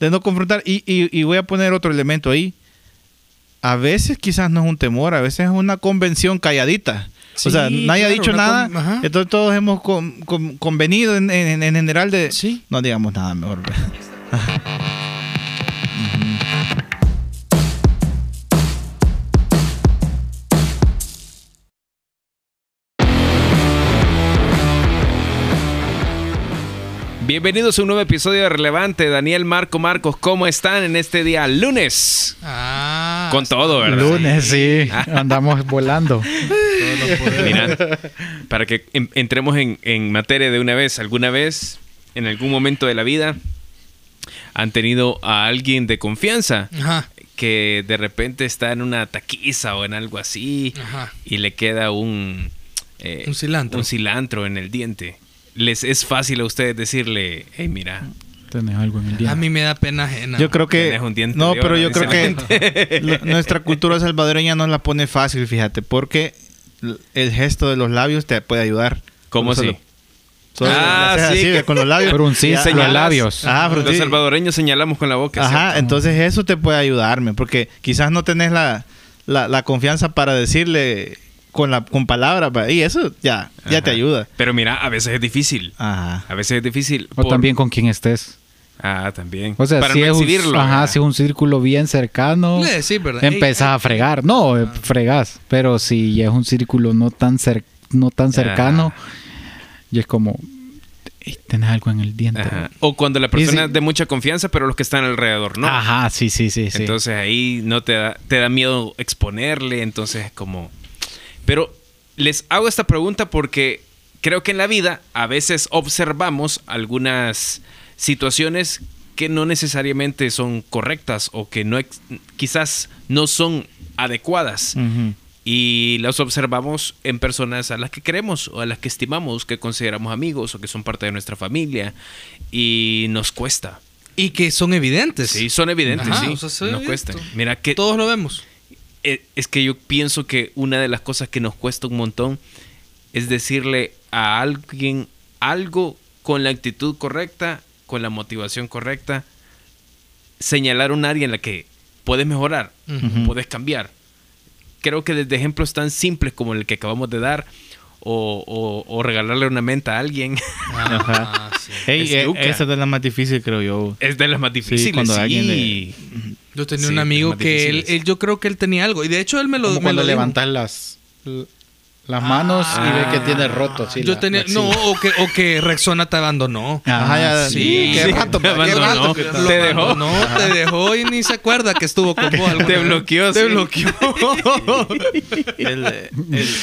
de no confrontar. Y, y- y voy a poner otro elemento ahí. A veces quizás no es un temor, a veces es una convención calladita. o sea, nadie ha claro, dicho una nada, con- entonces todos hemos con- con- convenido en, en- en general de... Sí. No digamos nada mejor. Bienvenidos a un nuevo episodio de Relevante. Daniel, Marco, Marcos, ¿cómo están en este día lunes? Ah. Con todo, ¿verdad? Lunes, sí. Andamos volando. Mira, para que en- entremos en, en materia de una vez, alguna vez, en algún momento de la vida, han tenido a alguien de confianza Ajá. que de repente está en una taquiza o en algo así Ajá. y le queda un... eh, Un cilantro. Un cilantro en el diente. Les es fácil a ustedes decirle, hey, mira, Tenés algo en el día. A mí me da pena ajena. Yo creo que... Tenés un diente No, pero yo creo que la- nuestra cultura salvadoreña nos la pone fácil, fíjate, porque el gesto de los labios te puede ayudar. ¿cómo Solo- así? solo Ah, le haces sí, así, que- con los labios. Fruncir Ya- los Señalas. labios. Ajá, Los fruncir. salvadoreños señalamos con la boca. Ajá, entonces eso te puede ayudarme, porque quizás no tenés la, la, la confianza para decirle con la con palabras, y eso ya, ya te Ajá. ayuda. Pero mira, a veces es difícil. Ajá. A veces es difícil. O por- también con quien estés. Ah, también. O sea, Para si, no es un, ajá, si es un círculo bien cercano, Le decís, ¿verdad? empezás a fregar. No, eh, fregás. Pero si es un círculo no tan, cer- no tan cercano, y es como, "Ey, tenés algo en el diente. Ajá. O cuando la persona Y es si- de mucha confianza, pero los que están alrededor no. Ajá, sí, sí, sí. sí. Entonces ahí no te da, te da miedo exponerle, entonces como... Pero les hago esta pregunta porque creo que en la vida a veces observamos algunas situaciones que no necesariamente son correctas o que no ex- quizás no son adecuadas y las observamos en personas a las que queremos o a las que estimamos, que consideramos amigos o que son parte de nuestra familia y nos cuesta. Y que son evidentes. Sí, son evidentes, Ajá, sí. o sea, se nos cuesta. Mira que Todos lo vemos. Eh, es que yo pienso que una de las cosas que nos cuesta un montón es decirle a alguien algo con la actitud correcta, con la motivación correcta, señalar un área en la que puedes mejorar, puedes cambiar. Creo que desde ejemplos tan simples como el que acabamos de dar, o, o- o regalarle una menta a alguien, Ah, sí. Ey, Es eh, esa es de las más difíciles, creo yo. es de las más difíciles. cuando sí. alguien le- Yo tenía Sí, un amigo que él, él- yo creo que él tenía algo. Y de hecho él me lo, Como me cuando lo levantas las, las manos y Ah. ve que tiene roto. sí, Yo la- tenía, la no, o que, o que Rexona te abandonó. Ajá, ya- sí. Qué Sí, rato, te pa, qué abandonó. rato Te dejó. No, te dejó y ni se acuerda que estuvo con vos. Te vez. bloqueó, Te sí. bloqueó. El, el-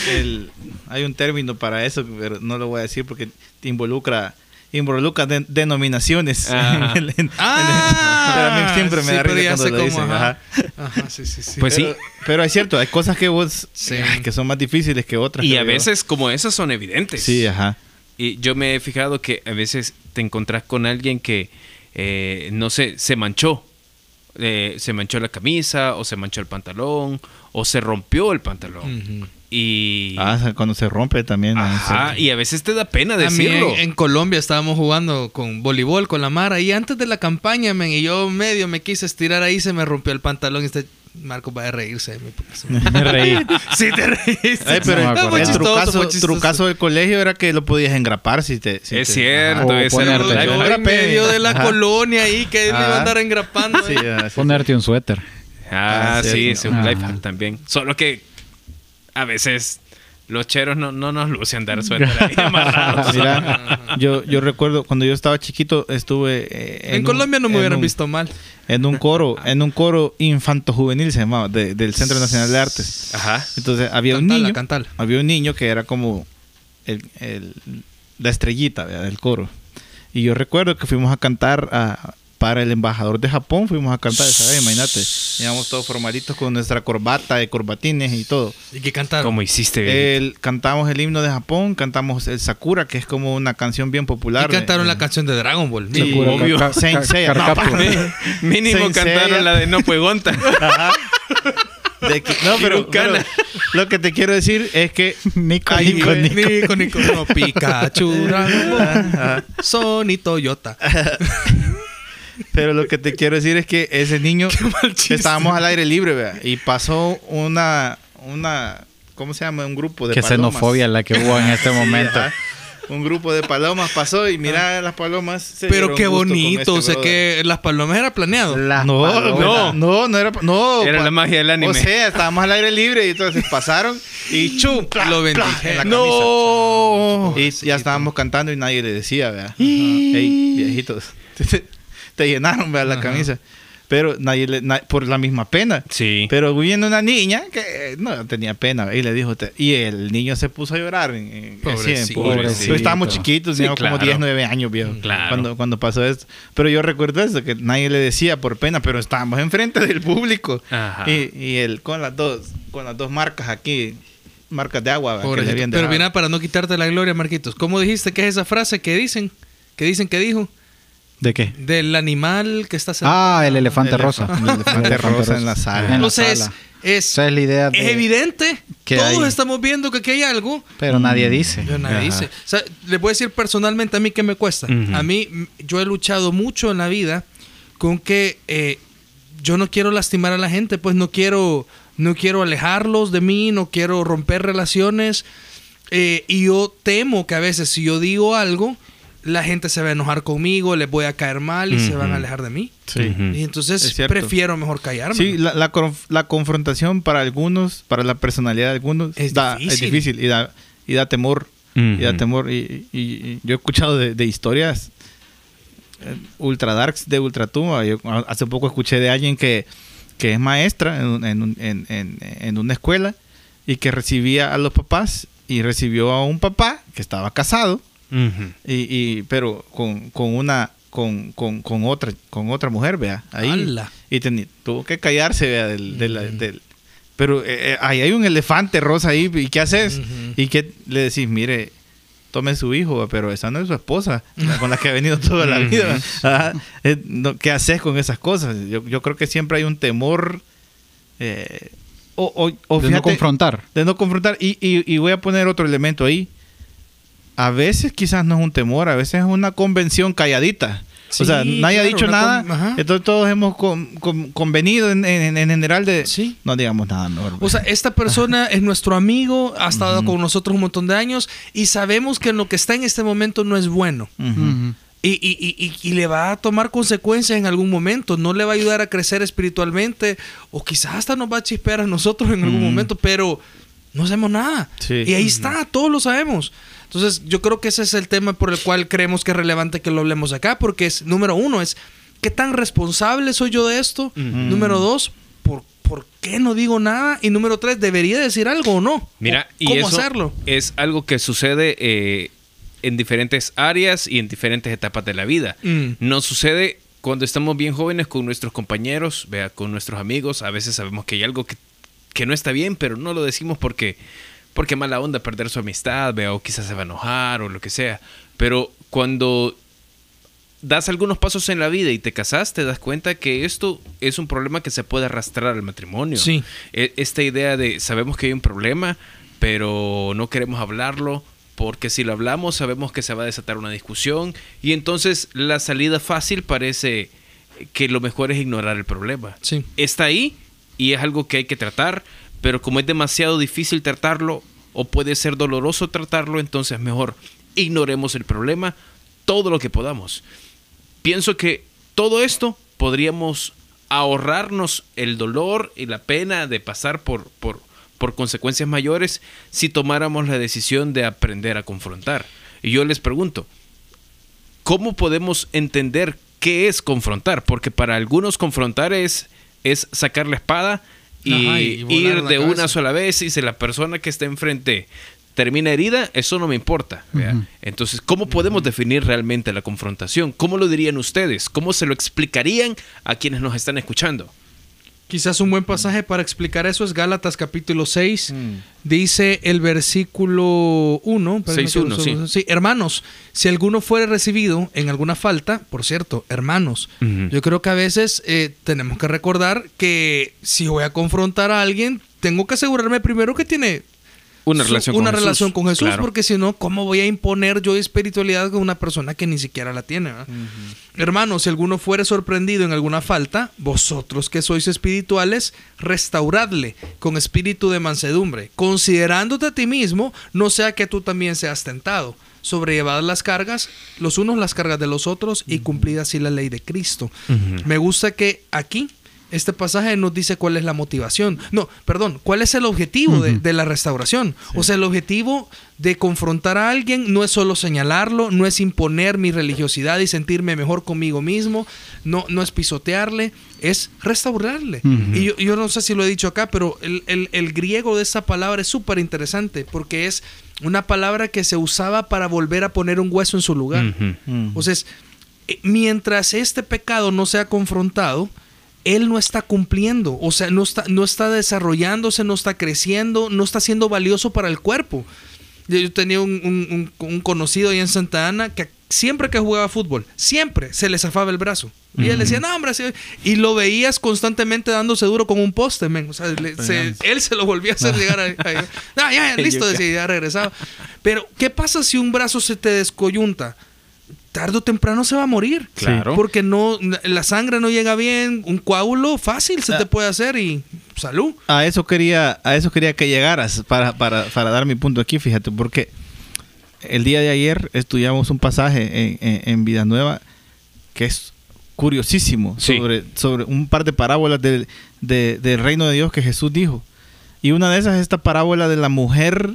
el- hay un término para eso, pero no lo voy a decir porque te involucra involucra de- denominaciones. Ajá. En- en- Ah, pero a mí siempre me sí, da pero risa ya cuando sé lo cómo, dicen. ajá. ajá. Ajá, sí, sí, sí. Pues sí. Pero, es cierto, hay cosas que vos Sí. ay, que son más difíciles que otras. Y a yo. veces como esas son evidentes. Sí, ajá. Y yo me he fijado que a veces te encontrás con alguien que, eh, no sé, se manchó. Eh, se manchó la camisa, o se manchó el pantalón, o se rompió el pantalón. Y, Ah, cuando se rompe también. ah, ajá, y a veces te da pena A mí decirlo. en, en Colombia estábamos jugando con voleibol con la Mara y antes de la campaña, men, y yo medio me quise estirar ahí, se me rompió el pantalón y este Marco va a reírse de mí. me- reí. sí, te reíste. Ay, pero No me el, trucazo, trucazo del colegio era que lo podías engrapar si te. si Es te- cierto, ese ponerte- era- medio de la Ajá. colonia ahí que me iba a andar engrapando. Sí, ¿eh? sí. Ponerte un suéter. Ah, Ah, sí, es un life hack también. Solo que a veces los cheros no, no nos lucen dar suéter ahí amarrados. Mira, yo, yo recuerdo cuando yo estaba chiquito estuve eh, En, Colombia no me hubieran un- visto mal. en un coro, en un coro infanto juvenil se llamaba de- del Centro Nacional de Artes. Ajá. Entonces había un niño, cantala. había un niño que era como el, el- la estrellita ¿verdad? del coro. Y yo recuerdo que fuimos a cantar a- para el embajador de Japón, fuimos a cantar esa vez, imagínate. Íbamos todos formalitos con nuestra corbata de corbatines y todo. ¿Y qué cantaron? Como hiciste. El, cantamos el himno de Japón, cantamos el Sakura, que es como una canción bien Y popular. cantaron Eh, la canción de Dragon Ball. Sí, Sakura, obvio. ca- ca-. No, pa- Mínimo Saint Seiya. cantaron la de No Puegonta. de que- no, pero, lo que te quiero decir es que Nico, Ay, Nico. Nico. Nico, Nico, no, Pikachu, Sony Toyota. Pero lo que te quiero decir es que ese niño estábamos al aire libre, vea, y pasó una una ¿cómo se llama? Un grupo de Qué palomas. xenofobia la que hubo en este Sí, momento. ajá. Un grupo de palomas pasó y mira las palomas. se Pero qué bonito. este o sea brother. que las palomas era planeado. Las No, palomas. no, no, no era, no. Era la magia del anime. O sea, estábamos al aire libre y entonces pasaron y chum, Lo bendijeron. en la No. camisa. Y ya estábamos cantando y nadie le decía, vea. Ey, viejitos. Te, llenaron, vea, la Ajá. camisa. Pero nadie le, na- por la misma pena. Sí. Pero viendo una niña que no tenía pena, y le dijo, te- y el niño se puso a llorar. En, Pobrecito. Pobrecito. Estábamos chiquitos, Sí, teníamos claro. como 10, 9 años, viejo. Claro. Cuando, cuando pasó esto. Pero yo recuerdo eso, que nadie le decía por pena, pero estábamos enfrente del público. Ajá. Y, y él con las dos, con las dos marcas aquí, marcas de agua. Pero mira, para no quitarte la gloria, Marquitos. ¿Cómo dijiste que es esa frase que dicen? Que dicen que dijo. ¿De qué? Del animal que está sentado. Ah, el elefante El rosa. el elefante rosa en la sala. En la Entonces, sala. es, Esa es la idea es evidente. que Todos hay- estamos viendo que aquí hay algo. Pero nadie dice. Pero nadie Ajá. dice. O sea, les voy a decir personalmente a mí qué me cuesta. A mí, yo he luchado mucho en la vida con que eh, yo no quiero lastimar a la gente, pues no quiero, no quiero alejarlos de mí, no quiero romper relaciones. eh, y yo temo que a veces si yo digo algo, la gente se va a enojar conmigo, les voy a caer mal y se van a alejar de mí. Sí. Y entonces prefiero mejor callarme. Sí, la, la, conf- la confrontación para algunos, para la personalidad de algunos, Es da- difícil. es difícil y da, y da temor. Y da temor. Y, y- y yo he escuchado de, de historias eh, ultra darks de ultratumba. Yo hace poco escuché de alguien que, que es maestra en, en- en- en una escuela y que recibía a los papás y recibió a un papá que estaba casado Y, y pero con, con una con, con, con otra con otra mujer vea ahí ¡Hala! y teni- tuvo que callarse vea del, del- pero eh, eh, ahí hay un elefante rosa ahí y qué haces y que le decís mire tome su hijo pero esa no es su esposa con la que ha venido toda la vida Ajá. Eh, qué haces con esas cosas yo, yo creo que siempre hay un temor eh, o, o- o De no confrontar. de no confrontar. Y, y- y voy a poner otro elemento ahí. A veces quizás no es un temor, a veces es una convención calladita. Sí, o sea, nadie ha claro, dicho una nada. con-. Entonces todos hemos con- con- convenido en, en- en general de Sí. no digamos nada. O sea, esta persona es nuestro amigo, ha estado con nosotros un montón de años y sabemos que lo que está en este momento no es bueno. Ujú. Ujú. Y, y- y- y- y le va a tomar consecuencias en algún momento, no le va a ayudar a crecer espiritualmente o quizás hasta nos va a chispear a nosotros en algún momento, pero no hacemos nada. Sí. Y ahí está, todos lo sabemos. Entonces yo creo que ese es el tema por el cual creemos que es relevante que lo hablemos acá, porque es, número uno, es qué tan responsable soy yo de esto. Número dos, ¿por, ¿por qué no digo nada? Y número tres, ¿debería decir algo o no? Mira, ¿O y ¿Cómo eso hacerlo? es algo que sucede eh, en diferentes áreas y en diferentes etapas de la vida. Mm. Nos sucede cuando estamos bien jóvenes con nuestros compañeros, vea, con nuestros amigos. A veces sabemos que hay algo que, que no está bien, pero no lo decimos porque, porque mala onda perder su amistad, vea, o quizás se va a enojar o lo que sea. Pero cuando das algunos pasos en la vida y te casas, te das cuenta que esto es un problema que se puede arrastrar al matrimonio. Sí. E- Esta idea de sabemos que hay un problema, pero no queremos hablarlo porque si lo hablamos sabemos que se va a desatar una discusión y entonces la salida fácil parece que lo mejor es ignorar el problema. Sí. Está ahí y es algo que hay que tratar, pero como es demasiado difícil tratarlo o puede ser doloroso tratarlo, entonces mejor ignoremos el problema todo lo que podamos. Pienso que todo esto podríamos ahorrarnos el dolor y la pena de pasar por, por, por consecuencias mayores si tomáramos la decisión de aprender a confrontar. Y yo les pregunto, ¿cómo podemos entender qué es confrontar? Porque para algunos confrontar es, es sacar la espada y, Ajá, y ir de una sola vez y si la persona que está enfrente termina herida, eso no me importa. Entonces, ¿cómo podemos definir realmente la confrontación? ¿Cómo lo dirían ustedes? ¿Cómo se lo explicarían a quienes nos están escuchando? Quizás un buen pasaje para explicar eso es Gálatas capítulo 6. Mm. Dice el versículo 1. espérame 6:1, que- sí. sí. Hermanos, si alguno fuere recibido en alguna falta, por cierto, hermanos, yo creo que a veces eh, tenemos que recordar que si voy a confrontar a alguien, tengo que asegurarme primero que tiene Una su- relación una con Jesús, relación con Jesús, claro. porque si no, ¿cómo voy a imponer yo espiritualidad con una persona que ni siquiera la tiene? ¿verdad? Hermanos, si alguno fuere sorprendido en alguna falta, vosotros que sois espirituales, restauradle con espíritu de mansedumbre, considerándote a ti mismo, no sea que tú también seas tentado. Sobrellevad las cargas, los unos las cargas de los otros, y cumplid así la ley de Cristo. Me gusta que aquí este pasaje nos dice cuál es la motivación. No, perdón, cuál es el objetivo de, de la restauración. O sea, el objetivo de confrontar a alguien no es solo señalarlo, no es imponer mi religiosidad y sentirme mejor conmigo mismo, no, no es pisotearle, es restaurarle. Y yo, yo no sé si lo he dicho acá, pero el, el- el griego de esa palabra es súper interesante porque es una palabra que se usaba para volver a poner un hueso en su lugar. Ujú. O sea, es, eh, mientras este pecado no sea confrontado, él no está cumpliendo, o sea, no está, no está desarrollándose, no está creciendo, no está siendo valioso para el cuerpo. Yo, tenía un, un- un- un conocido ahí en Santa Ana que siempre que jugaba fútbol, siempre se le zafaba el brazo. Y él decía, no, hombre, sí". y lo veías constantemente dándose duro con un poste, men. O sea, le- se- él se lo volvía a hacer llegar a... a- ya, ya, listo, decía, ya regresaba. Pero, ¿qué pasa si un brazo se te descoyunta? Tarde o temprano se va a morir. Claro. Porque no, la sangre no llega bien, un coágulo fácil se te puede hacer y salud. A eso quería, a eso quería que llegaras para, para, para dar mi punto aquí, fíjate, porque el día de ayer estudiamos un pasaje en, en, en Vida Nueva que es curiosísimo Sí. sobre, sobre un par de parábolas del, de- del reino de Dios que Jesús dijo. Y una de esas es esta parábola de la mujer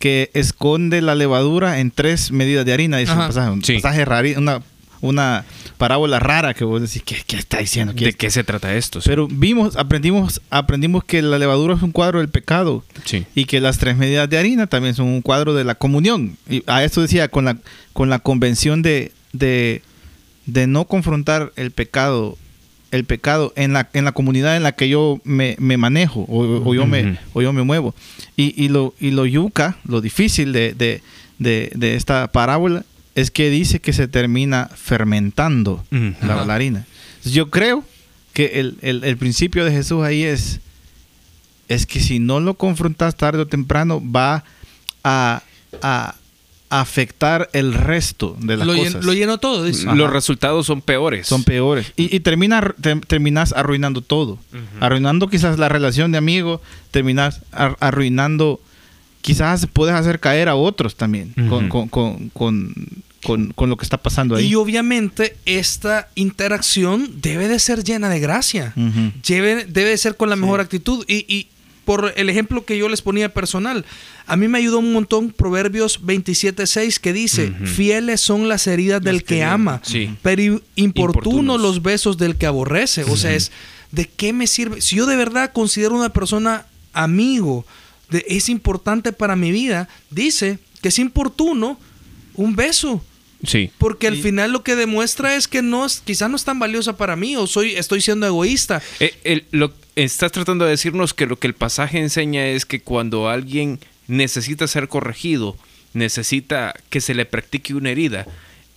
que esconde la levadura en tres medidas de harina, dice Ajá. un pasaje, un Sí. pasaje rari- una, una parábola rara que vos decís, ¿qué, qué está diciendo? ¿Qué ¿De es- qué se trata esto? Sí. pero vimos, aprendimos, aprendimos que la levadura es un cuadro del pecado Sí. y que las tres medidas de harina también son un cuadro de la comunión. Y a esto decía, con la, con la convención de, de, de no confrontar el pecado, el pecado en la, en la comunidad en la que yo me, me manejo o, o yo me, o yo me muevo. Y, y lo, y lo yuca, lo difícil de, de, de, de esta parábola es que dice que se termina fermentando la, harina. Yo creo que el, el- el principio de Jesús ahí es, es que si no lo confrontas tarde o temprano, va a, a afectar el resto de las Lo, llen- cosas. lo llenó todo. Los resultados son peores. Son peores. Y, y termina, te- terminas arruinando todo. Arruinando quizás la relación de amigo, terminas ar- arruinando, quizás puedes hacer caer a otros también con, Ujú. con, con, con, con- con lo que está pasando ahí. Y obviamente esta interacción debe de ser llena de gracia. Debe, debe de ser con la mejor actitud. Y, y por el ejemplo que yo les ponía personal, a mí me ayudó un montón Proverbios 27.6 que dice, Ujú. fieles son las heridas del que ama, Sí. pero importunos Importunos. los besos del que aborrece. O sea, es, ¿de qué me sirve? Si yo de verdad considero una persona amigo, de- es importante para mi vida, dice que es importuno un beso. Sí. Porque al final lo que demuestra es que no quizás no es tan valiosa para mí o soy, estoy siendo egoísta. Eh, el- lo, estás tratando de decirnos que lo que el pasaje enseña es que cuando alguien necesita ser corregido, necesita que se le practique una herida,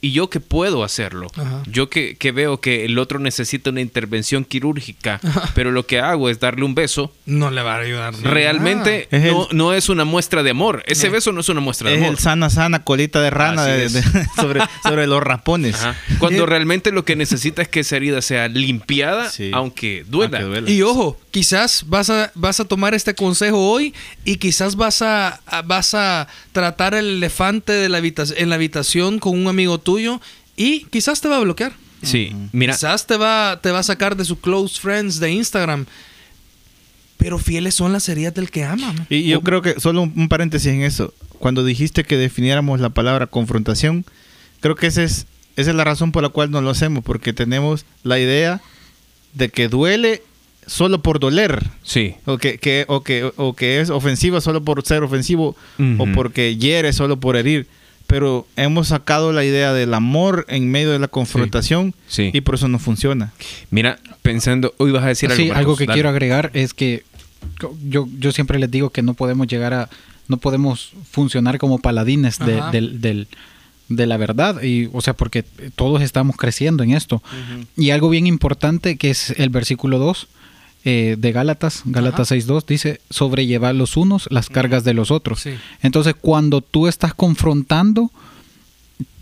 y yo que puedo hacerlo, Ajá. yo que, que veo que el otro necesita una intervención quirúrgica, pero lo que hago es darle un beso, No le va a ayudar. realmente Es no, el- no es una muestra de amor. Ese beso no es una muestra de Es amor. el sana, sana, colita de rana de- sobre, sobre los rapones. Ajá. Cuando realmente lo que necesita es que esa herida sea limpiada, Sí. aunque duela. Aunque duela. Y ojo, quizás vas a, vas a tomar este consejo hoy y quizás vas a, a- vas a tratar el elefante de la en la habitación con un amigo tuyo y quizás te va a bloquear. Sí, mira, Quizás te va, te va a sacar de su close friends de Instagram. Pero fieles son las heridas del que ama. Y yo creo que, solo un, un paréntesis en eso, cuando dijiste que definiéramos la palabra confrontación, creo que ese es, esa es la razón por la cual no lo hacemos, porque tenemos la idea de que duele solo por doler, sí. o que, que- o que, o que es ofensiva solo por ser ofensivo, o Ujú. porque hiere solo por herir. Pero hemos sacado la idea del amor en medio de la confrontación Sí. y por eso no funciona. Mira, pensando, hoy vas a decir algo. Sí, Marcos, algo que dale. quiero agregar es que yo, yo siempre les digo que no podemos llegar a, no podemos funcionar como paladines de, del, del- de la verdad, y, o sea, porque todos estamos creciendo en esto. Y algo bien importante que es el versículo 2, eh, de Gálatas, Gálatas 6.2, dice, sobrellevar los unos las cargas de los otros. Sí. Entonces, cuando tú estás confrontando,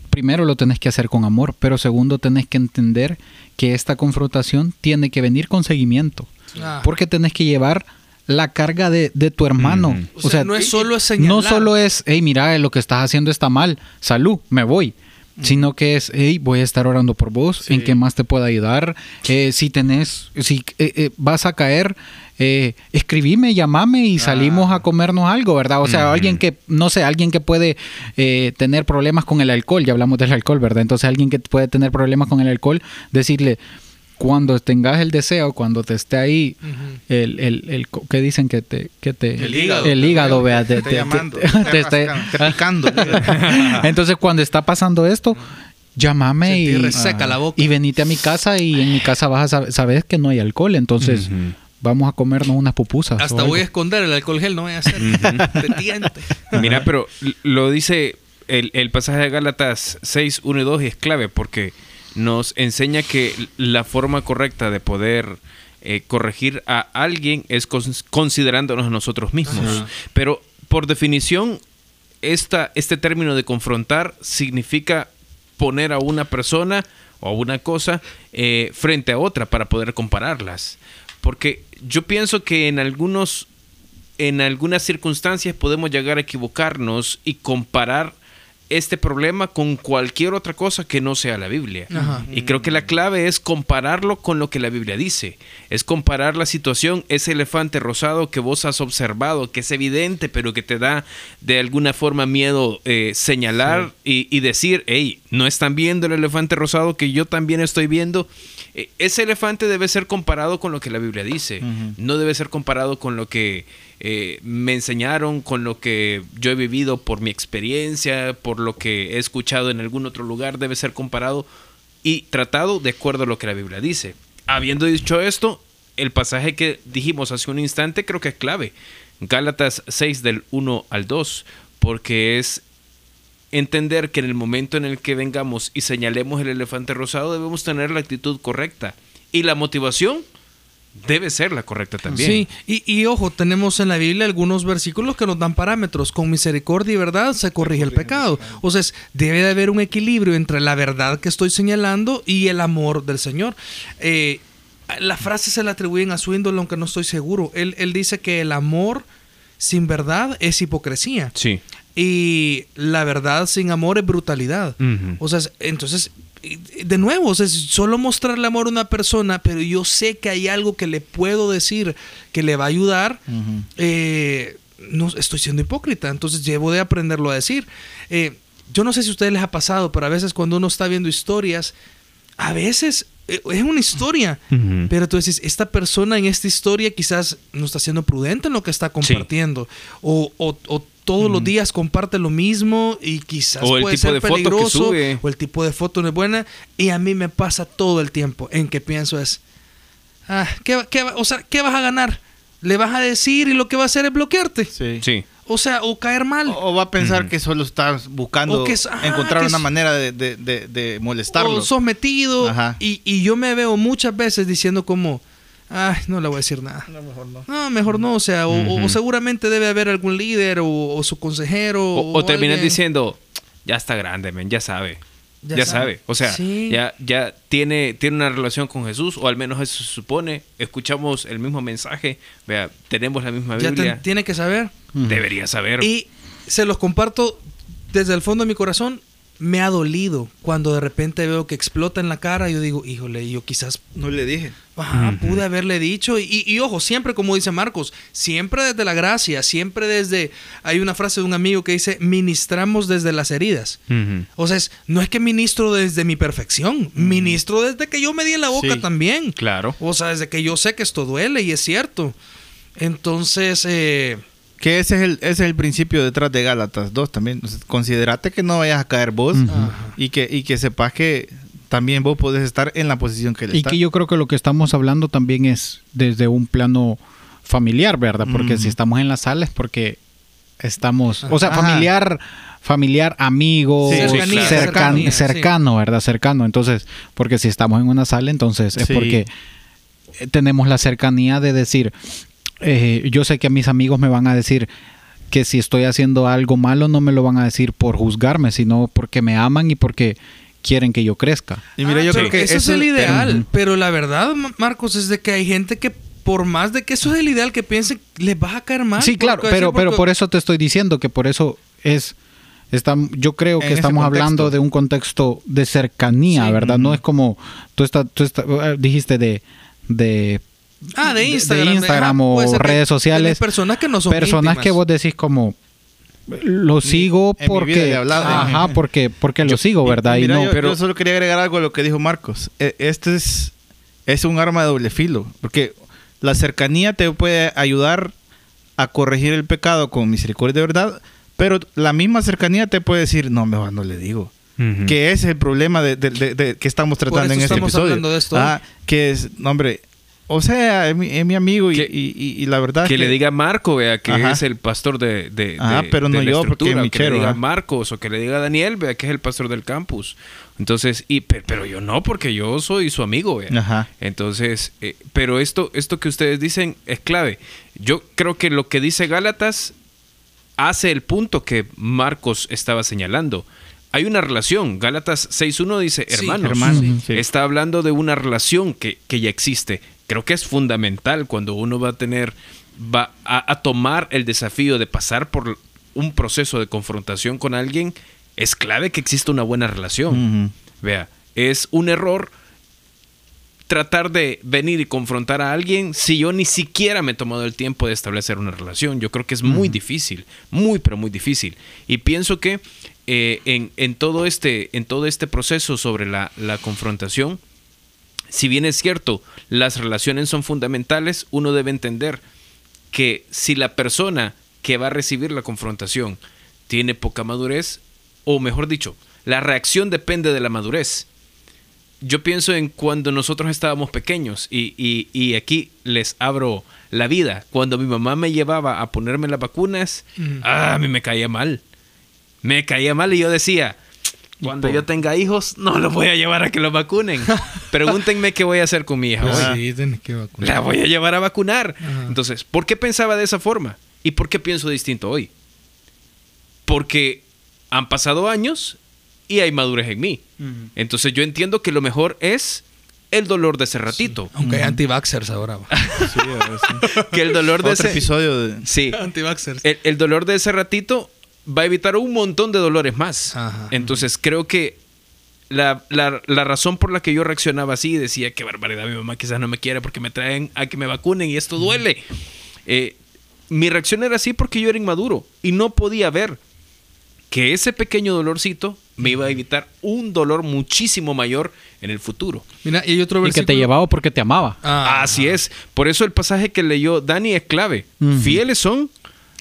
primero lo tenés que hacer con amor, pero segundo tenés que entender que esta confrontación tiene que venir con seguimiento. Ah. Porque tenés que llevar la carga de, de tu hermano. O sea, no es solo señalar. No solo es, hey, mira, lo que estás haciendo está mal, salud, me voy. Sino que es, hey, voy a estar orando por vos, Sí. en qué más te puedo ayudar. Eh, si tenés, si eh, eh, vas a caer, eh, escribime, llamame y salimos a comernos algo, ¿verdad? O sea, alguien que, no sé, alguien que puede eh, tener problemas con el alcohol, ya hablamos del alcohol, ¿verdad? Entonces, alguien que puede tener problemas con el alcohol, decirle, cuando tengas el deseo, cuando te esté ahí, el, el, el, ¿qué dicen que te, que te, El hígado. el hígado, vea, Te te, está te- está picando. Entonces, cuando está pasando esto, llámame y, reseca la boca. y venite a mi casa y en mi casa vas a sab- saber que no hay alcohol, entonces vamos a comernos unas pupusas. Hasta voy a esconder el alcohol gel, no voy a hacer. Te tiente. Mira, pero lo dice el, el pasaje de Gálatas 6, 1 y 2 y es clave porque nos enseña que la forma correcta de poder eh, corregir a alguien es cons- considerándonos a nosotros mismos. Ajá. Pero por definición, esta, este término de confrontar significa poner a una persona o a una cosa eh, frente a otra para poder compararlas. Porque yo pienso que en algunos en algunas circunstancias podemos llegar a equivocarnos y comparar este problema con cualquier otra cosa que no sea la Biblia. Ajá. Y creo que la clave es compararlo con lo que la Biblia dice. Es comparar la situación, ese elefante rosado que vos has observado, que es evidente, pero que te da de alguna forma miedo eh, señalar y, y decir, hey, no están viendo el elefante rosado que yo también estoy viendo. Eh, ese elefante debe ser comparado con lo que la Biblia dice. No debe ser comparado con lo que eh, me enseñaron, con lo que yo he vivido por mi experiencia, por lo que he escuchado en algún otro lugar. Debe ser comparado y tratado de acuerdo a lo que la Biblia dice. Habiendo dicho esto, el pasaje que dijimos hace un instante creo que es clave. Gálatas 6 del 1 al 2, porque es entender que en el momento en el que vengamos y señalemos el elefante rosado debemos tener la actitud correcta. Y la motivación debe ser la correcta también. Sí, y, y ojo, tenemos en la Biblia algunos versículos que nos dan parámetros. Con misericordia y verdad se corrige el pecado. O sea, debe de haber un equilibrio entre la verdad que estoy señalando y el amor del Señor. Eh, la frase se la atribuyen a Swindoll, aunque no estoy seguro. Él, él dice que el amor sin verdad es hipocresía. Sí. Y la verdad sin amor es brutalidad. O sea, es- entonces, de nuevo, o sea, es solo mostrarle amor a una persona, pero yo sé que hay algo que le puedo decir que le va a ayudar. Eh, no estoy siendo hipócrita, entonces debo de aprenderlo a decir. Eh, yo no sé si a ustedes les ha pasado, pero a veces cuando uno está viendo historias, a veces eh, es una historia, pero tú decís, esta persona en esta historia quizás no está siendo prudente en lo que está compartiendo. O, o- o todos los días comparte lo mismo y quizás O el puede tipo ser de foto que peligroso. sube. O el tipo de foto no es buena. Y a mí me pasa todo el tiempo en que pienso es, ah, ¿qué, va- qué o sea, ¿qué vas a ganar? Le vas a decir y lo que va a hacer es bloquearte. Sí. Sí. O sea, o caer mal. O o va a pensar que solo estás buscando O que es- ah, encontrar que una es- manera de, de, de, de molestarlo. o sos metido. Ajá. Y, y yo me veo muchas veces diciendo como, ay, no le voy a decir nada. No, mejor no. No, mejor no, o sea, o, seguramente debe haber algún líder o, o su consejero. O, o terminas diciendo, ya está grande, men, ya sabe. Ya Ya, sabe. sabe. O sea, Sí. ya, ya tiene, tiene una relación con Jesús, o al menos eso se supone. Escuchamos el mismo mensaje. Vea, tenemos la misma Ya te- Biblia. tiene que saber. Debería saber. Y se los comparto desde el fondo de mi corazón. Me ha dolido cuando de repente veo que explota en la cara. Yo digo, híjole, yo quizás No le dije. Ajá, pude haberle dicho. Y, y ojo, siempre como dice Marcos, siempre desde la gracia, siempre desde... Hay una frase de un amigo que dice, ministramos desde las heridas. O sea, es- no es que ministro desde mi perfección, ministro desde que yo me di en la boca Sí. también. Claro. O sea, desde que yo sé que esto duele y es cierto. Entonces, eh, Que ese es el, ese es el principio detrás de Gálatas 2 también. O sea, considerate que no vayas a caer vos y, que, y que sepas que también vos podés estar en la posición que él Y está. que yo creo que lo que estamos hablando también es desde un plano familiar, ¿verdad? Porque si estamos en la sala es porque estamos, o sea, Ajá. familiar, familiar, amigo, Sí, Cercanía, cercan- cercanía, sí. cercano, ¿verdad? Cercano. Entonces, porque si estamos en una sala, entonces es Sí. porque tenemos la cercanía de decir, eh, yo sé que mis amigos me van a decir que si estoy haciendo algo malo no me lo van a decir por juzgarme, sino porque me aman y porque quieren que yo crezca. Y mira, Ah, yo creo que eso, es el pero- ideal. Pero, la verdad, Ma- Marcos, es de que hay gente que por más de que eso es el ideal que piense, les va a caer mal. Sí, claro, Porque- pero, pero por eso te estoy diciendo que por eso es... Estam- yo creo que estamos hablando de un contexto de cercanía, Sí. ¿verdad? No es como tú, está- tú está- eh, dijiste de, de Ah, de de- de Instagram. Instagram o que redes sociales. personas que no son personas íntimas. que vos decís como lo sigo en mi porque hablado. ajá porque porque lo sigo verdad y, Mira, no yo, pero- yo solo quería agregar algo a lo que dijo Marcos. E- Este es, es un arma de doble filo. Porque la cercanía te puede ayudar a corregir el pecado con misericordia de verdad. Pero la misma cercanía te puede decir, no, mejor no le digo. Ujú. Que ese es el problema de, de- de- de- que estamos Por tratando eso en este estamos episodio. hablando de esto Ah, que es, no, hombre, o sea, es mi, es mi amigo y, Que- y- y- y la verdad que le diga a Marco, vea, que Ajá. es el pastor de, de, Ajá, de- pero de no la yo, porque es o que le diga a ¿ah? Marcos o que le diga a Daniel, vea, que es el pastor del campus. Entonces, y pe- pero yo no, porque yo soy su amigo, vea. Ajá. Entonces, eh, pero esto, esto que ustedes dicen es clave. Yo creo que lo que dice Gálatas hace el punto que Marcos estaba señalando. Hay una relación. Gálatas 6.1 dice, Sí, hermanos, sí. está hablando de una relación que, que ya existe. Creo que es fundamental cuando uno va a tener, va a, a tomar el desafío de pasar por un proceso de confrontación con alguien. Es clave que exista una buena relación. Ujú. Vea, es un error tratar de venir y confrontar a alguien si yo ni siquiera me he tomado el tiempo de establecer una relación. Yo creo que es muy difícil, muy, pero muy difícil. Y pienso que eh, en, en todo este, en todo este proceso sobre la, la confrontación, si bien es cierto, las relaciones son fundamentales, uno debe entender que si la persona que va a recibir la confrontación tiene poca madurez, o mejor dicho, la reacción depende de la madurez. Yo pienso en cuando nosotros estábamos pequeños y, y- y aquí les abro la vida. Cuando mi mamá me llevaba a ponerme las vacunas, ah, a mí me caía mal. Me caía mal y yo decía, cuando yo tenga hijos, no los voy a llevar a que los vacunen. Pregúntenme qué voy a hacer con mi hija. Sí, que vacunar. La voy a llevar a vacunar. Ajá. Entonces, ¿por qué pensaba de esa forma? ¿Y por qué pienso distinto hoy? Porque han pasado años y hay madurez en mí. Entonces yo entiendo que lo mejor es el dolor de ese ratito. Aunque hay anti-vaxxers ahora. Sí, sí. Que el dolor de Otro ese... episodio de... Sí. Anti-vaxxers. El, el dolor de ese ratito va a evitar un montón de dolores más. Ajá. Entonces creo que la, la- la razón por la que yo reaccionaba así, decía, qué barbaridad, mi mamá quizás no me quiere porque me traen a que me vacunen y esto duele. Eh, mi reacción era así porque yo era inmaduro y no podía ver que ese pequeño dolorcito me iba a evitar un dolor muchísimo mayor en el futuro. Mira, y hay otro y que te llevaba porque te amaba Ah, Así es. Por eso el pasaje que leyó Dani es clave. Fieles son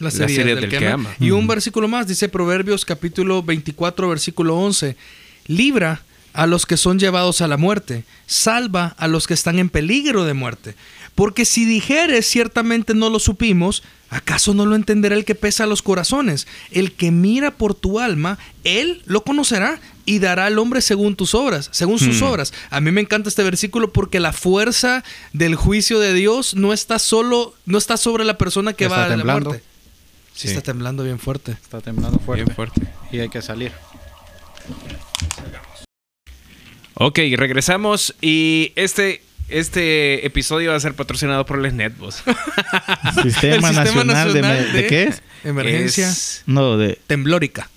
Heridas heridas del que ama. Y un versículo más, dice Proverbios capítulo 24, versículo 11. Libra a los que son llevados a la muerte, salva a los que están en peligro de muerte. Porque si dijeres ciertamente no lo supimos, ¿acaso no lo entenderá el que pesa los corazones? El que mira por tu alma, él lo conocerá y dará al hombre según tus obras, según sus Hmm. obras. A mí me encanta este versículo porque la fuerza del juicio de Dios no está solo, no está sobre la persona que va a la muerte. Sí, Sí. está temblando bien fuerte. está temblando fuerte, Bien fuerte. y hay que salir Ok, regresamos y este, este episodio va a ser patrocinado por el Netbos. Sistema, El Sistema Nacional, de, Nacional ¿de de- qué es? Emergencia Es- No, de... temblórica.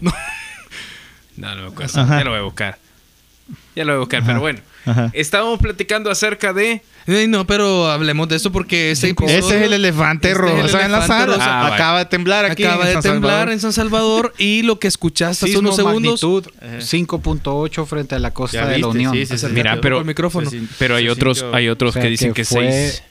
No, no me acuerdo. Ajá. Ya lo voy a buscar. Ya lo voy a buscar, pero bueno. Ajá. Estábamos platicando acerca de... Eh, no, pero hablemos de eso porque este episodio Ese es el elefante Este es el rosa en la sala. rosa. Ah, vale. Acaba de temblar aquí. acaba en de San temblar Salvador. en San Salvador y lo que escuchaste hace unos segundos. magnitud 5.8 frente a la costa de la Unión. sí, sí, sí. Mira, pero- el micrófono. Pero hay otros, hay otros O sea, que dicen que que, fue- seis.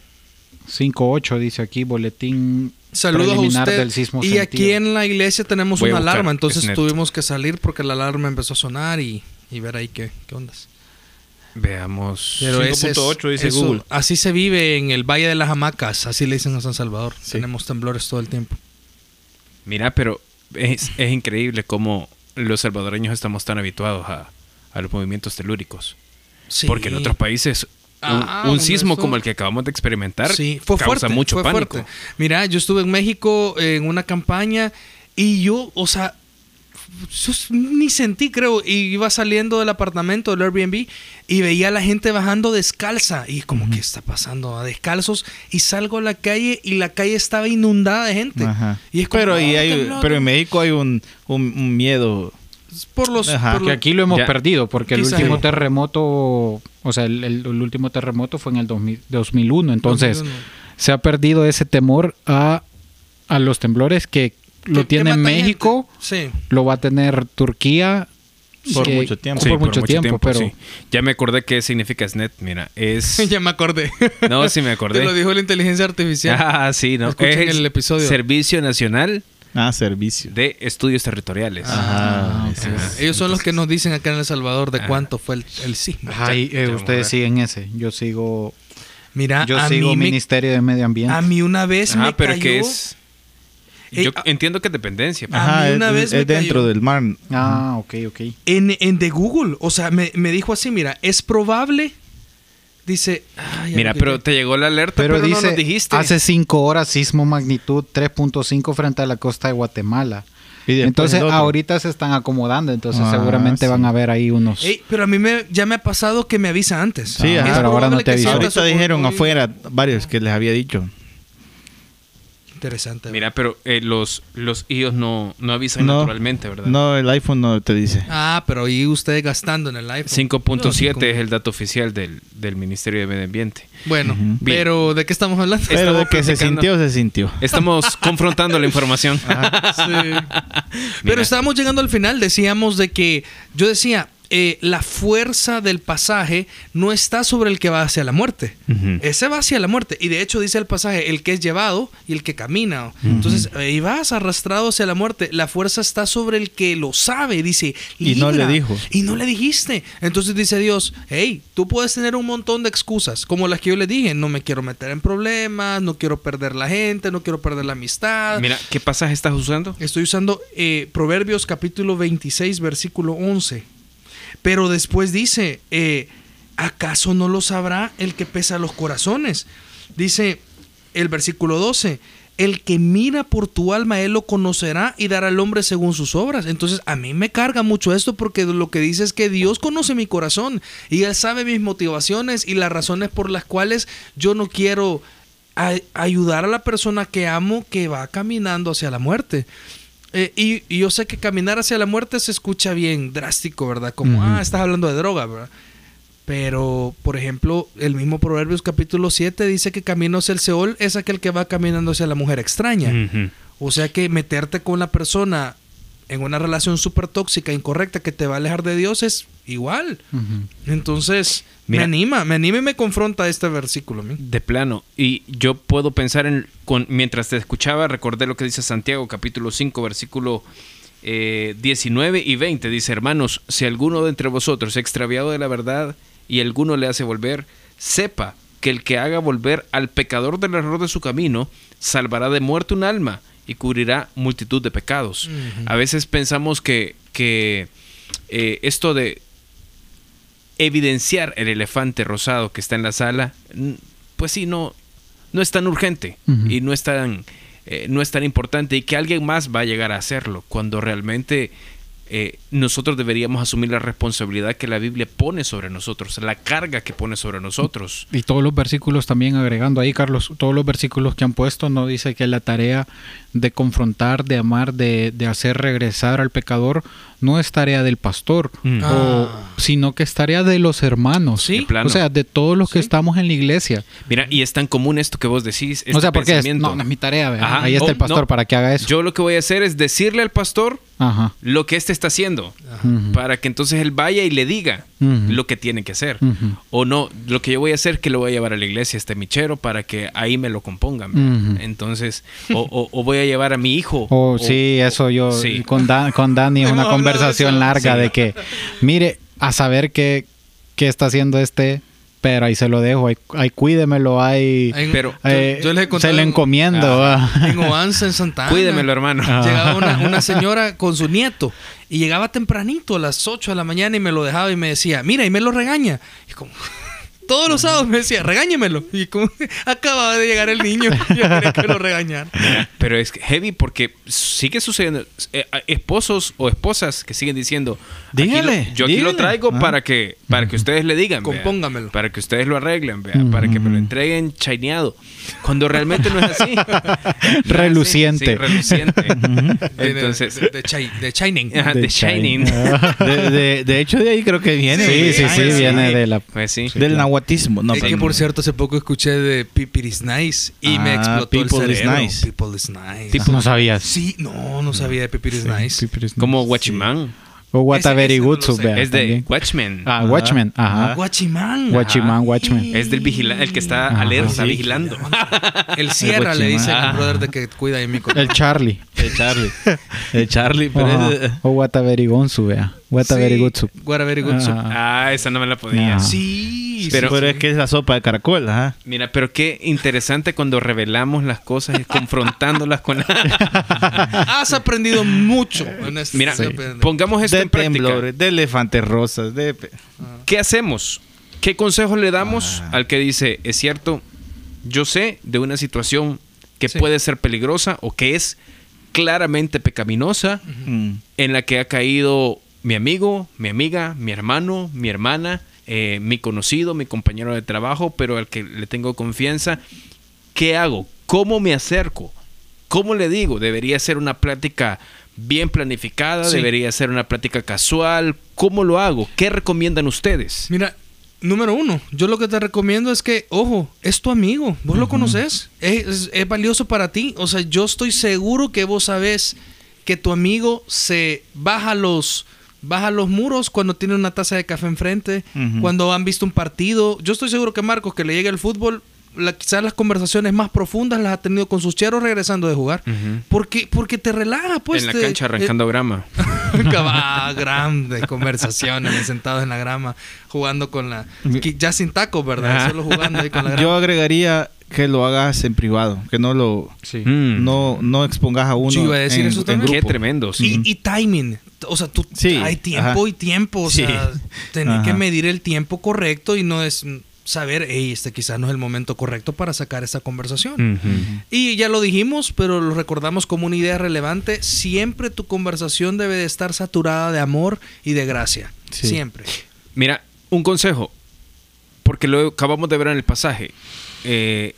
5.8 dice aquí, boletín Saludos a usted. del sismo y aquí sentido. en la iglesia tenemos Voy una buscar, alarma, entonces tuvimos que salir porque la alarma empezó a sonar y, y ver ahí qué, qué ondas. Veamos. Pero ese es- 5.8 dice eso- Google. Así se vive en el Valle de las Hamacas, así le dicen a San Salvador. Sí. Tenemos temblores todo el tiempo. Mira, pero es, es increíble cómo los salvadoreños estamos tan habituados a, a los movimientos telúricos. Sí. Porque en otros países Ah, un hombre, sismo eso- como el que acabamos de experimentar Sí, fue causa fuerte. mucho fue pánico. fuerte. Mira, yo estuve en México en una campaña y yo, o sea, yo ni sentí, creo, y iba saliendo del apartamento del Airbnb y veía a la gente bajando descalza y como, ¿qué está pasando? A descalzos y salgo a la calle y la calle estaba inundada de gente. Ajá. Y es como, pero, y "Oh, hay- tembló, pero en tembló". México hay un, un, un miedo. por los, Ajá. por Que lo- aquí lo hemos Ya. perdido, porque el último Sí. terremoto, o sea, el, el- el último terremoto fue en el 2000 2001. Entonces, 2001. se ha perdido ese temor a, a los temblores que lo tiene México. Sí. lo va a tener Turquía. Por que- mucho tiempo. por mucho tiempo, pero sí. Ya me acordé qué significa SNET. Mira, es... ya me acordé. No, sí me acordé. Te lo dijo la inteligencia artificial. Ah, sí, ¿no? Escuchen Es el episodio. Servicio Nacional Ah, servicio. de Estudios Territoriales. Ajá. Ah, sí, Ajá. sí. Ellos son los que nos dicen acá en El Salvador de Ah. cuánto fue el, el sismo. Eh, ustedes siguen ese. Yo sigo, Mira, yo a, sigo mí me- Ministerio de Medio Ambiente. a mí una vez Ajá, me pero cayó... que es... Yo ah- entiendo que es dependencia. pero- a Ajá, mí una es, vez es me dentro cayó. del mar. Ah, ok, ok. En, en de Google, o sea, me, me dijo así, mira, es probable... Dice... ay, Mira, pero te llegó la alerta, Pero, pero, dice, no nos dijiste. hace cinco horas sismo magnitud 3.5 frente a la costa de Guatemala. Y Entonces ahorita se están acomodando, entonces Ah, seguramente sí. van a ver ahí unos... Ey, pero a mí me, ya me ha pasado que me avisa antes. Sí, ajá. pero ahora no te sientas Ahorita dijeron afuera varios que les había dicho. Interesante. Mira, pero eh, los, los iOS no, no avisan No, naturalmente, ¿verdad? No, el iPhone no te dice. Ah, pero ahí usted gastando en el iPhone. 5.7 No, es el dato oficial del, del Ministerio de Medio Ambiente. Bueno, pero ¿de qué estamos hablando? Pero Estamos de que se sintió, se sintió. Estamos confrontando la información. Pero estábamos llegando al final, decíamos de que, yo decía, eh, la fuerza del pasaje no está sobre el que va hacia la muerte. Ese va hacia la muerte. Y de hecho dice el pasaje, el que es llevado y el que camina. Entonces, ahí vas arrastrado hacia la muerte. La fuerza está sobre el que lo sabe. Dice, Y no le dijo. Y no le dijiste. Entonces dice Dios, hey, tú puedes tener un montón de excusas, como las que yo le dije. No me quiero meter en problemas, no quiero perder la gente, no quiero perder la amistad. Mira, ¿qué pasaje estás usando? Estoy usando eh, Proverbios capítulo 26, versículo 11. Pero después dice, eh, ¿acaso no lo sabrá el que pesa los corazones? Dice el versículo 12, el que mira por tu alma, él lo conocerá y dará al hombre según sus obras. Entonces a mí me carga mucho esto porque lo que dice es que Dios conoce mi corazón y él sabe mis motivaciones y las razones por las cuales yo no quiero ayudar a la persona que amo que va caminando hacia la muerte. Eh, y, y yo sé que caminar hacia la muerte se escucha bien drástico, ¿verdad? Como, ah, estás hablando de droga, ¿verdad? Pero, por ejemplo, el mismo Proverbios capítulo 7 dice que camino hacia el Seol es aquel que va caminando hacia la mujer extraña. O sea que meterte con la persona en una relación súper tóxica, incorrecta, que te va a alejar de Dios es igual. Entonces, Mira. me anima, me anima y me confronta este versículo. mí. De plano. Y yo puedo pensar en. Con, mientras te escuchaba, recordé lo que dice Santiago, capítulo 5, versículo eh, 19 y 20. Dice: Hermanos, si alguno de entre vosotros se ha extraviado de la verdad y alguno le hace volver, sepa que el que haga volver al pecador del error de su camino, salvará de muerte un alma y cubrirá multitud de pecados. A veces pensamos que, que eh, esto de evidenciar el elefante rosado que está en la sala, pues sí, no, no es tan urgente y no es tan, eh, no es tan importante y que alguien más va a llegar a hacerlo, cuando realmente eh, nosotros deberíamos asumir la responsabilidad que la Biblia pone sobre nosotros, la carga que pone sobre nosotros. Y todos los versículos también agregando ahí, Carlos, todos los versículos que han puesto no dice que la tarea de confrontar, de amar, de, de hacer regresar al pecador no es tarea del pastor, Mm. o- Ah. sino que es tarea de los hermanos. Sí. O sea, de todos los que Sí. estamos en la iglesia. Mira, y es tan común esto que vos decís. o este sea, porque es, no, no es mi tarea, ahí está Oh, el pastor no. para que haga eso. Yo lo que voy a hacer es decirle al pastor Ajá. lo que éste está haciendo. Para que entonces él vaya y le diga lo que tiene que hacer. O no, lo que yo voy a hacer es que lo voy a llevar a la iglesia, este michero, para que ahí me lo compongan. Entonces, o, o- o voy a llevar a mi hijo. Oh, o- sí, eso yo Sí. con, Dan- con Dani es una de conversación larga Sí. de que, mire, a saber qué, qué está haciendo este, pero ahí se lo dejo, ahí, ahí cuídemelo, ahí En- Pero- yo- eh, yo les he se le en- encomiendo. Ah. ah. En Oanza, en Santa Ana. Cuídemelo, hermano. Ah. Llegaba una, una señora con su nieto y llegaba tempranito a las 8 de la mañana y me lo dejaba y me decía, mira, y me lo regaña. Y como, Todos los sábados me decía, regáñemelo. Y como acababa de llegar el niño, yo quería que lo regañara. Pero es heavy porque sigue sucediendo. eh, esposos o esposas que siguen diciendo: aquí Dígale, lo- Yo aquí lo traigo Ah. para que para que ustedes le digan. vea, Compóngamelo. para que ustedes lo arreglen, vea, para que me lo entreguen chaineado. Cuando realmente no es así. Reluciente. Sí, reluciente. Entonces, Entonces. de, de, chi- de Shining. Ajá, De Shining. De, de- de hecho, de ahí creo que viene. Sí, sí, sí, Ay, sí. viene de la... Pues sí. Del nahuatismo. No, Es que por cierto, hace poco escuché de People is Nice y me Ah, explotó el People is cerebro. Nice. People is Nice. Tipo- No sabías. Sí, no, no sabía de People is Nice. Como Watchman. O What Ese- a Very no Good vea, Es de. Watchmen. Ah, Watchmen, ajá. Guachimán. Watchman, Watchmen. Es del vigilante, el que está Ajá. alerta, Sí. vigilando. El Sierra le dice al brother de que cuida ahí mi co- El Charlie. El Charlie. El Charlie, pero es- O What a Very Gonzu, vea. What a Sí, Very Good Sub. What a very good. Ah. Ah, esa no me la podía. Ah. Sí, Pero- pero es que es la sopa de caracol, ajá. Mira, pero qué interesante cuando revelamos las cosas y confrontándolas con la... Has aprendido mucho en este Mira, Sí. pongamos esto De en práctica. de elefantes rosas, de... ¿Qué hacemos? ¿Qué consejos le damos Ah. al que dice, es cierto, yo sé de una situación que Sí. puede ser peligrosa o que es claramente pecaminosa, en la que ha caído mi amigo, mi amiga, mi hermano, mi hermana, eh, mi conocido, mi compañero de trabajo, pero al que le tengo confianza. ¿Qué hago? ¿Cómo me acerco? ¿Cómo le digo? ¿Debería ser una plática bien planificada? Sí. ¿Debería ser una plática casual? ¿Cómo lo hago? ¿Qué recomiendan ustedes? Mira, número uno, yo lo que te recomiendo es que, ojo, es tu amigo, vos lo conoces, es, es- es valioso para ti. O sea, yo estoy seguro que vos sabés que tu amigo se baja los, baja los muros cuando tiene una taza de café enfrente, cuando han visto un partido. Yo estoy seguro que Marcos, que le llega el fútbol, la- quizás las conversaciones más profundas las ha tenido con sus cheros regresando de jugar. Porque, porque te relaja, pues. en la te- cancha arrancando grama. Ah, grande conversaciones sentados en la grama jugando con la ya sin tacos verdad Ajá. solo jugando ahí con la Yo grama agregaría que lo hagas en privado, que no lo... Mm. No, no expongas a uno Yo iba a decir en, eso también. Qué grupo. tremendo. sí. y, y timing o sea tú Sí, hay tiempo ajá. y tiempo o Sí. sea tenés que medir el tiempo correcto y no es saber hey este quizás no es el momento correcto para sacar esta conversación. Y ya lo dijimos, pero lo recordamos como una idea relevante. Siempre tu conversación debe de estar saturada de amor y de gracia. Sí. Siempre. Mira, un consejo, porque lo acabamos de ver en el pasaje. Eh,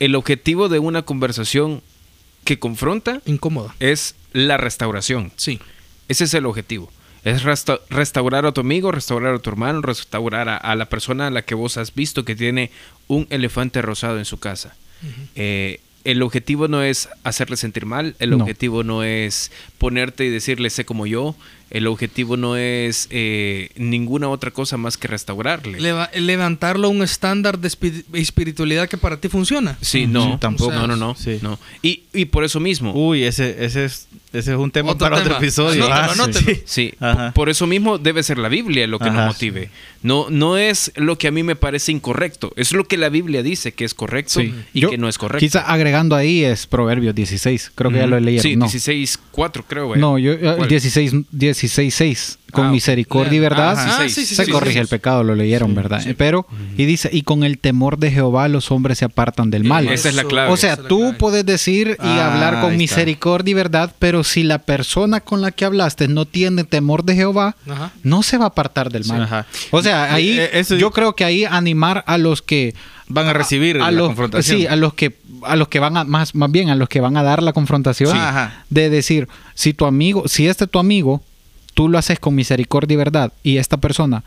el objetivo de una conversación que confronta Incómoda. es la restauración. Sí. Ese es el objetivo. Es resta- restaurar a tu amigo, restaurar a tu hermano, restaurar a, a la persona a la que vos has visto que tiene un elefante rosado en su casa. Eh, el objetivo no es hacerle sentir mal, el No. objetivo no es ponerte y decirle sé como yo, el objetivo no es eh, ninguna otra cosa más que restaurarle. Leva- levantarlo a un estándar de espi- espiritualidad que para ti funciona. Sí, no, Sí, tampoco. No, no, no. Sí. no. Y, y por eso mismo. Uy, ese, ese, es, ese es un tema Otro para otro tema. episodio. Anótalo, Ah, anótalo. sí. Sí, p- por eso mismo debe ser la Biblia lo que nos Ajá. motive. No, no es lo que a mí me parece incorrecto, es lo que la Biblia dice que es correcto Sí. y Yo, que no es correcto. Quizá agregando ahí es Proverbios 16. Creo que ya lo leyeron. Sí, no. 16.4 creo, güey. No, yo eh, ¿Cuál? 16, 16 6. Con Ah, misericordia y verdad Ajá, Ah, sí, sí, se sí, corrige el pecado, lo leyeron, ¿verdad? Pero, y dice, y con el temor de Jehová los hombres se apartan del mal. Esa es la clave. O sea, tú puedes decir y Ah, hablar con misericordia y verdad, pero si la persona con la que hablaste no tiene temor de Jehová, Ajá. no se va a apartar del mal. Ajá. O sea, ahí Eh, eso- yo creo que ahí animar a los que Van a recibir la los, confrontación. Sí, a los que a los que van a más más bien a los que van a dar la confrontación Sí. De decir, si tu amigo, si este tu amigo, tú lo haces con misericordia y verdad y esta persona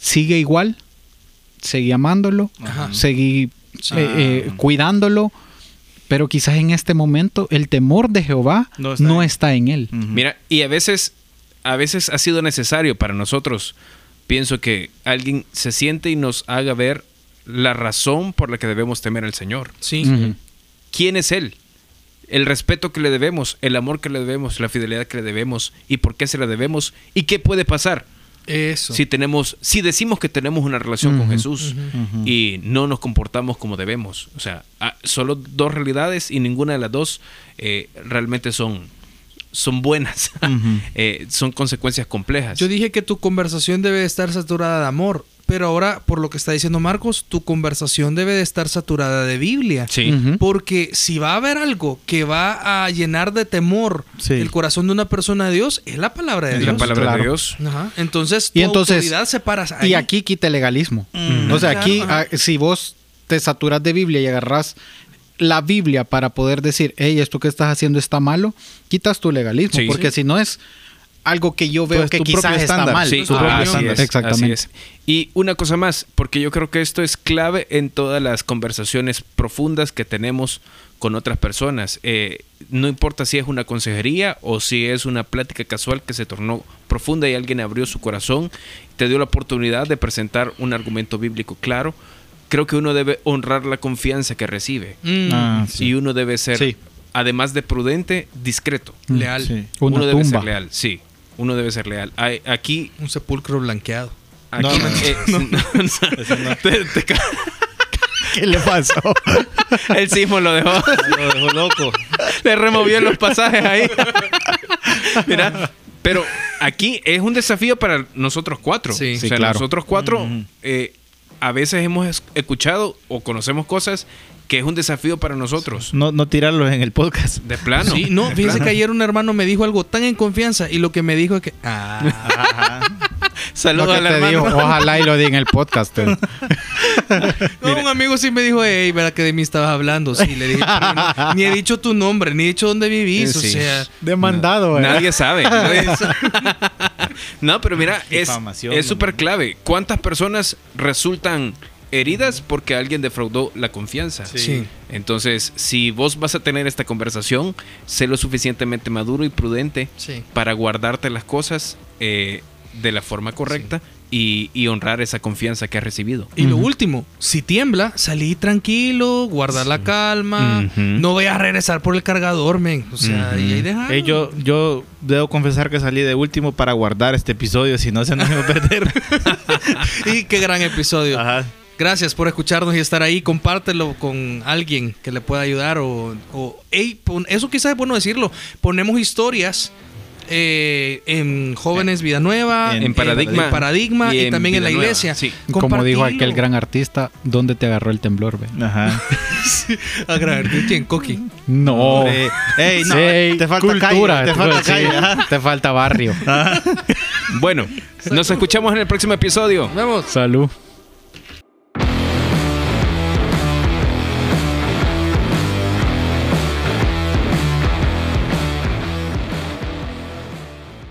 sigue igual, seguí amándolo, Ajá. seguí eh, eh, cuidándolo, pero quizás en este momento el temor de Jehová No no está en- él. Mira, y a veces, a veces ha sido necesario para nosotros. Pienso que alguien se siente y nos haga ver la razón por la que debemos temer al Señor. Sí. ¿Quién es Él? El respeto que le debemos, el amor que le debemos, la fidelidad que le debemos y por qué se la debemos y qué puede pasar Eso. si tenemos, si decimos que tenemos una relación con. Jesús y no nos comportamos como debemos. O sea, ah, solo dos realidades y ninguna de las dos eh, realmente son, son buenas. Eh, son consecuencias complejas. Yo dije que tu conversación debe estar saturada de amor, pero ahora, por lo que está diciendo Marcos, tu conversación debe de estar saturada de Biblia. Sí. Porque si va a haber algo que va a llenar de temor Sí. el corazón de una persona de Dios, es la palabra de Es Dios. la palabra claro. de Dios. Ajá. Entonces, tu Y entonces- autoridad se para ahí. Y aquí quita el legalismo. Mm. o sea, aquí, si vos te saturas de Biblia y agarras la Biblia para poder decir, hey, esto que estás haciendo está malo, quitas tu legalismo. Sí. porque si no es algo que yo veo Pues que quizás está estándar. mal. Sí, propio así es, Exactamente. así es. Y una cosa más, porque yo creo que esto es clave en todas las conversaciones profundas que tenemos con otras personas. Eh, no importa si es una consejería o si es una plática casual que se tornó profunda y alguien abrió su corazón, te dio la oportunidad de presentar un argumento bíblico claro. Creo que uno debe honrar la confianza que recibe Mm, Ah, sí. y uno debe ser, Sí. además de prudente, discreto. leal. Sí. Una uno debe ser leal, sí. Uno debe ser leal. Hay- Aquí Un sepulcro blanqueado. Aquí, No, no, no. eh, no. Te- te ca- ¿Qué le pasó? el sismo lo dejó. Lo dejó loco. Le removió los pasajes ahí. Mira, pero aquí es un desafío para nosotros cuatro. Sí. o Sí, sea, claro. nosotros cuatro eh, a veces hemos es- escuchado o conocemos cosas que es un desafío para nosotros. No, no tirarlos en el podcast. De plano. Sí, no, plano. que ayer un hermano me dijo algo tan en confianza y lo que me dijo es que. Ah. Saludos al te hermano. digo, ojalá y lo di en el podcast. eh. no, un amigo sí me dijo, hey, ¿verdad que de mí estabas hablando? Sí, le dije, "Pero no, ni he dicho tu nombre, ni he dicho dónde vivís, Sí. o sea. Demandado, eh. Nadie sabe. nadie sabe. no, pero mira, es es súper hombre. clave. ¿Cuántas personas resultan heridas porque alguien defraudó la confianza? Sí. Entonces, si vos vas a tener esta conversación, sé lo suficientemente maduro y prudente Sí. para guardarte las cosas eh, de la forma correcta y, y honrar esa confianza que has recibido. Y lo último, si tiembla, salí tranquilo, guardar la calma, no voy a regresar por el cargador, men. O sea, y ahí dejar. Ey, yo, yo debo confesar que salí de último para guardar este episodio, si no se nos iba a perder. y qué gran episodio. Ajá. Gracias por escucharnos y estar ahí. Compártelo con alguien que le pueda ayudar. O, o ey, pon- eso quizás es bueno decirlo. Ponemos historias eh, en Jóvenes Vida Nueva, En- En Paradigma. en Paradigma y, Y en también en la iglesia. sí. Como dijo aquel gran artista, ¿dónde te agarró el temblor? ve? Ajá. Agradable. ¿Quién? Coqui. No. Ey, no, Sí, te falta cultura, calle, te falta sí, calle. ajá. te falta barrio. Bueno, nos escuchamos en el próximo episodio. Nos vemos. Salud.